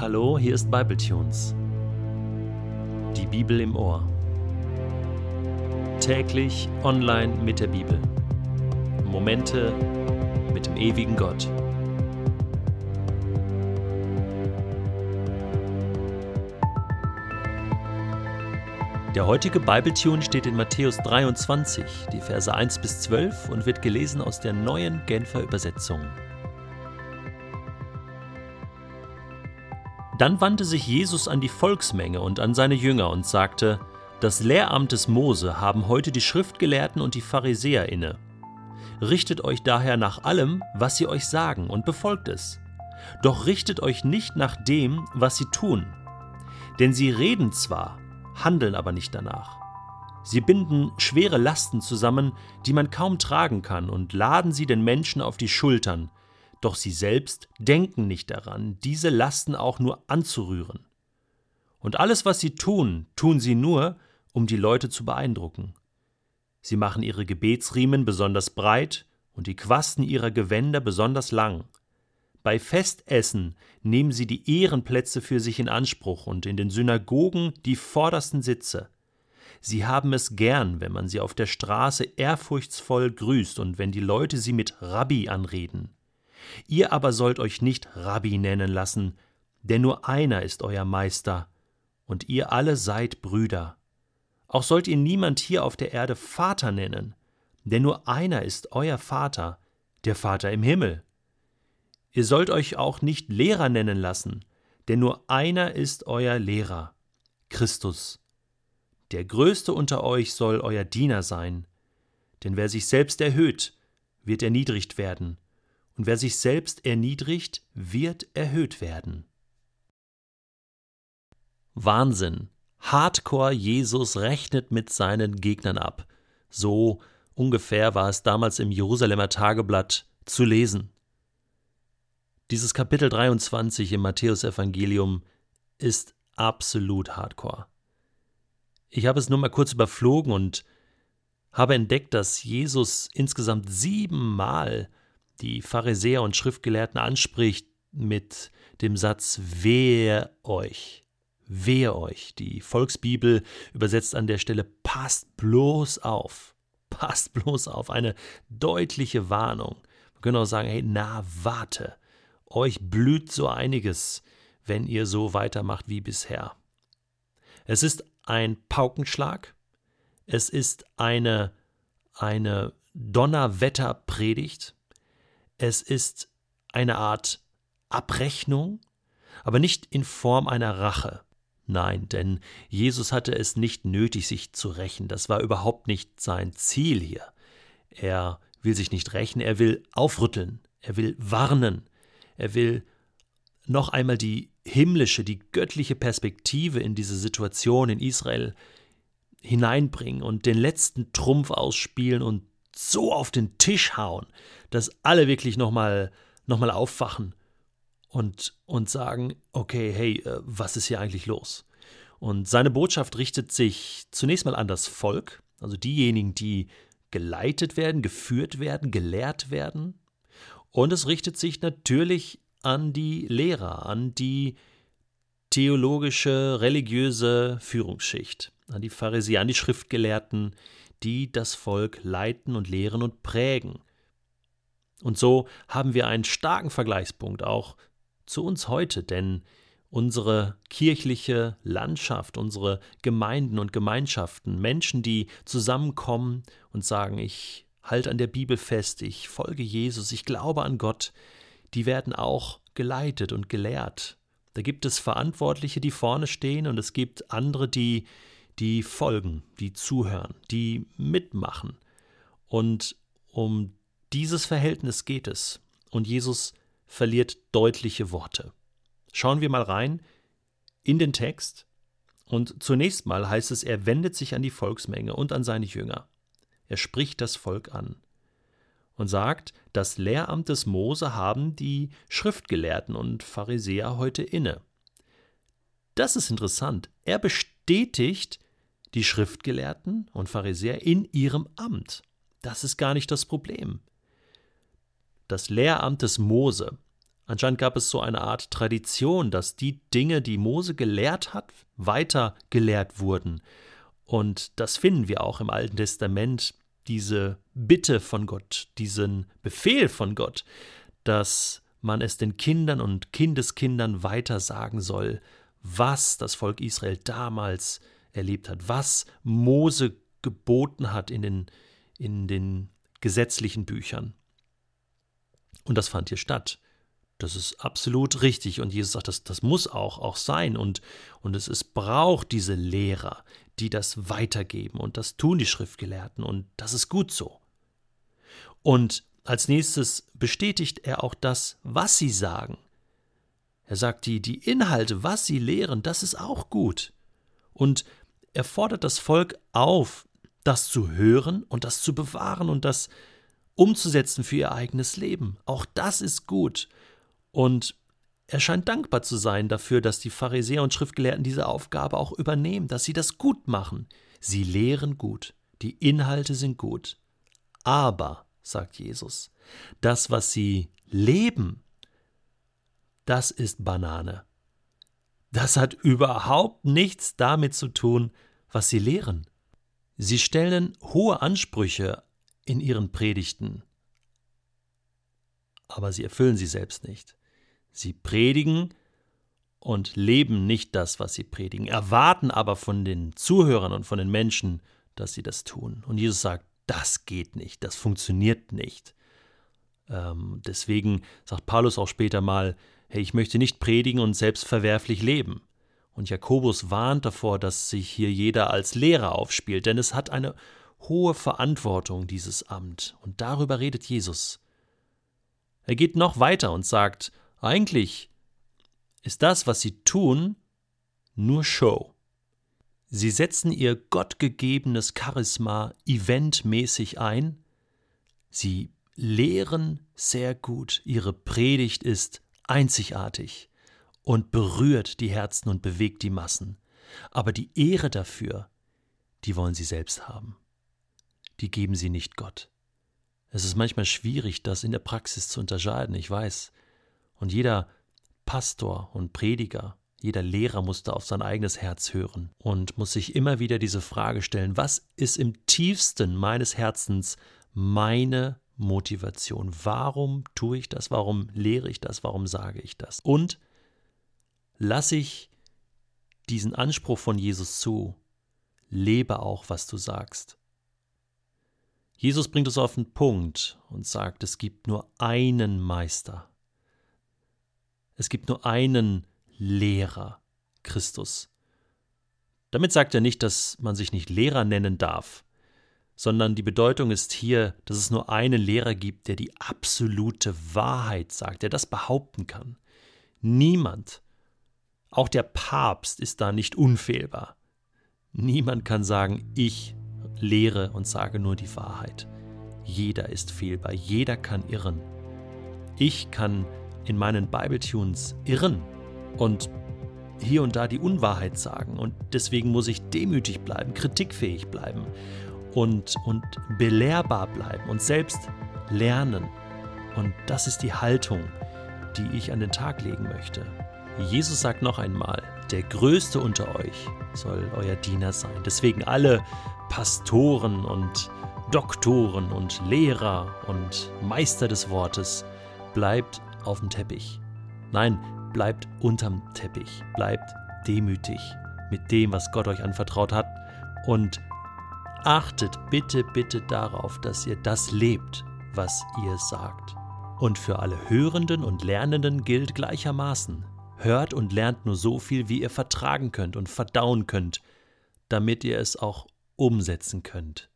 Hallo, hier ist Bibletunes. Die Bibel im Ohr. Täglich online mit der Bibel. Momente mit dem ewigen Gott. Der heutige Bibletune steht in Matthäus 23, die Verse 1 bis 12 und wird gelesen aus der neuen Genfer Übersetzung. Dann wandte sich Jesus an die Volksmenge und an seine Jünger und sagte, Das Lehramt des Mose haben heute die Schriftgelehrten und die Pharisäer inne. Richtet euch daher nach allem, was sie euch sagen, und befolgt es. Doch richtet euch nicht nach dem, was sie tun. Denn sie reden zwar, handeln aber nicht danach. Sie binden schwere Lasten zusammen, die man kaum tragen kann, und laden sie den Menschen auf die Schultern, doch sie selbst denken nicht daran, diese Lasten auch nur anzurühren. Und alles, was sie tun, tun sie nur, um die Leute zu beeindrucken. Sie machen ihre Gebetsriemen besonders breit und die Quasten ihrer Gewänder besonders lang. Bei Festessen nehmen sie die Ehrenplätze für sich in Anspruch und in den Synagogen die vordersten Sitze. Sie haben es gern, wenn man sie auf der Straße ehrfurchtsvoll grüßt und wenn die Leute sie mit Rabbi anreden. Ihr aber sollt euch nicht Rabbi nennen lassen, denn nur einer ist euer Meister, und ihr alle seid Brüder. Auch sollt ihr niemand hier auf der Erde Vater nennen, denn nur einer ist euer Vater, der Vater im Himmel. Ihr sollt euch auch nicht Lehrer nennen lassen, denn nur einer ist euer Lehrer, Christus. Der Größte unter euch soll euer Diener sein, denn wer sich selbst erhöht, wird erniedrigt werden, und wer sich selbst erniedrigt, wird erhöht werden. Wahnsinn. Hardcore Jesus rechnet mit seinen Gegnern ab. So ungefähr war es damals im Jerusalemer Tageblatt zu lesen. Dieses Kapitel 23 im Matthäusevangelium ist absolut hardcore. Ich habe es nur mal kurz überflogen und habe entdeckt, dass Jesus insgesamt siebenmal die Pharisäer und Schriftgelehrten anspricht mit dem Satz Wehe euch. Wehe euch. Die Volksbibel übersetzt an der Stelle passt bloß auf. Passt bloß auf. Eine deutliche Warnung. Wir können auch sagen, hey, na, warte. Euch blüht so einiges, wenn ihr so weitermacht wie bisher. Es ist ein Paukenschlag. Es ist eine, eine Donnerwetterpredigt. Es ist eine Art Abrechnung, aber nicht in Form einer Rache. Nein, denn Jesus hatte es nicht nötig, sich zu rächen. Das war überhaupt nicht sein Ziel hier. Er will sich nicht rächen, er will aufrütteln, er will warnen, er will noch einmal die himmlische, die göttliche Perspektive in diese Situation in Israel hineinbringen und den letzten Trumpf ausspielen und so auf den Tisch hauen, dass alle wirklich nochmal noch mal aufwachen und, und sagen, okay, hey, äh, was ist hier eigentlich los? Und seine Botschaft richtet sich zunächst mal an das Volk, also diejenigen, die geleitet werden, geführt werden, gelehrt werden. Und es richtet sich natürlich an die Lehrer, an die theologische, religiöse Führungsschicht, an die Pharisäer, an die Schriftgelehrten, die das Volk leiten und lehren und prägen. Und so haben wir einen starken Vergleichspunkt auch zu uns heute, denn unsere kirchliche Landschaft, unsere Gemeinden und Gemeinschaften, Menschen, die zusammenkommen und sagen, ich halte an der Bibel fest, ich folge Jesus, ich glaube an Gott, die werden auch geleitet und gelehrt. Da gibt es Verantwortliche, die vorne stehen, und es gibt andere, die die folgen, die zuhören, die mitmachen. Und um dieses Verhältnis geht es. Und Jesus verliert deutliche Worte. Schauen wir mal rein in den Text. Und zunächst mal heißt es, er wendet sich an die Volksmenge und an seine Jünger. Er spricht das Volk an und sagt, das Lehramt des Mose haben die Schriftgelehrten und Pharisäer heute inne. Das ist interessant. Er bestätigt die Schriftgelehrten und Pharisäer in ihrem Amt. Das ist gar nicht das Problem. Das Lehramt des Mose, Anscheinend gab es so eine Art Tradition, dass die Dinge, die Mose gelehrt hat, weiter gelehrt wurden. Und das finden wir auch im Alten Testament, diese Bitte von Gott, diesen Befehl von Gott, dass man es den Kindern und Kindeskindern weiter sagen soll, was das Volk Israel damals erlebt hat, was Mose geboten hat in den, in den gesetzlichen Büchern. Und das fand hier statt. Das ist absolut richtig. Und Jesus sagt, das, das muss auch, auch sein. Und, und es, es braucht diese Lehrer, die das weitergeben. Und das tun die Schriftgelehrten. Und das ist gut so. Und als nächstes bestätigt er auch das, was sie sagen. Er sagt, die, die Inhalte, was sie lehren, das ist auch gut. Und er fordert das Volk auf, das zu hören und das zu bewahren und das umzusetzen für ihr eigenes Leben. Auch das ist gut. Und er scheint dankbar zu sein dafür, dass die Pharisäer und Schriftgelehrten diese Aufgabe auch übernehmen, dass sie das gut machen. Sie lehren gut, die Inhalte sind gut. Aber, sagt Jesus, das, was sie leben, das ist Banane. Das hat überhaupt nichts damit zu tun, was sie lehren. Sie stellen hohe Ansprüche in ihren Predigten, aber sie erfüllen sie selbst nicht. Sie predigen und leben nicht das, was sie predigen, erwarten aber von den Zuhörern und von den Menschen, dass sie das tun. Und Jesus sagt, das geht nicht, das funktioniert nicht. Ähm, deswegen sagt Paulus auch später mal, hey, ich möchte nicht predigen und selbst verwerflich leben. Und Jakobus warnt davor, dass sich hier jeder als Lehrer aufspielt, denn es hat eine hohe Verantwortung, dieses Amt. Und darüber redet Jesus. Er geht noch weiter und sagt, eigentlich ist das, was sie tun, nur Show. Sie setzen ihr gottgegebenes Charisma eventmäßig ein, sie lehren sehr gut, ihre Predigt ist einzigartig und berührt die Herzen und bewegt die Massen. Aber die Ehre dafür, die wollen sie selbst haben. Die geben sie nicht Gott. Es ist manchmal schwierig, das in der Praxis zu unterscheiden, ich weiß. Und jeder Pastor und Prediger, jeder Lehrer muss da auf sein eigenes Herz hören und muss sich immer wieder diese Frage stellen, was ist im tiefsten meines Herzens meine Motivation? Warum tue ich das? Warum lehre ich das? Warum sage ich das? Und lasse ich diesen Anspruch von Jesus zu, lebe auch, was du sagst. Jesus bringt es auf den Punkt und sagt, es gibt nur einen Meister. Es gibt nur einen Lehrer, Christus. Damit sagt er nicht, dass man sich nicht Lehrer nennen darf, sondern die Bedeutung ist hier, dass es nur einen Lehrer gibt, der die absolute Wahrheit sagt, der das behaupten kann. Niemand, auch der Papst ist da nicht unfehlbar. Niemand kann sagen, ich lehre und sage nur die Wahrheit. Jeder ist fehlbar, jeder kann irren. Ich kann in meinen Bible-Tunes irren und hier und da die Unwahrheit sagen. Und deswegen muss ich demütig bleiben, kritikfähig bleiben und, und belehrbar bleiben und selbst lernen. Und das ist die Haltung, die ich an den Tag legen möchte. Jesus sagt noch einmal, der Größte unter euch soll euer Diener sein. Deswegen alle Pastoren und Doktoren und Lehrer und Meister des Wortes, bleibt auf dem Teppich. Nein, bleibt unterm Teppich, bleibt demütig mit dem, was Gott euch anvertraut hat und achtet bitte, bitte darauf, dass ihr das lebt, was ihr sagt. Und für alle Hörenden und Lernenden gilt gleichermaßen. Hört und lernt nur so viel, wie ihr vertragen könnt und verdauen könnt, damit ihr es auch umsetzen könnt.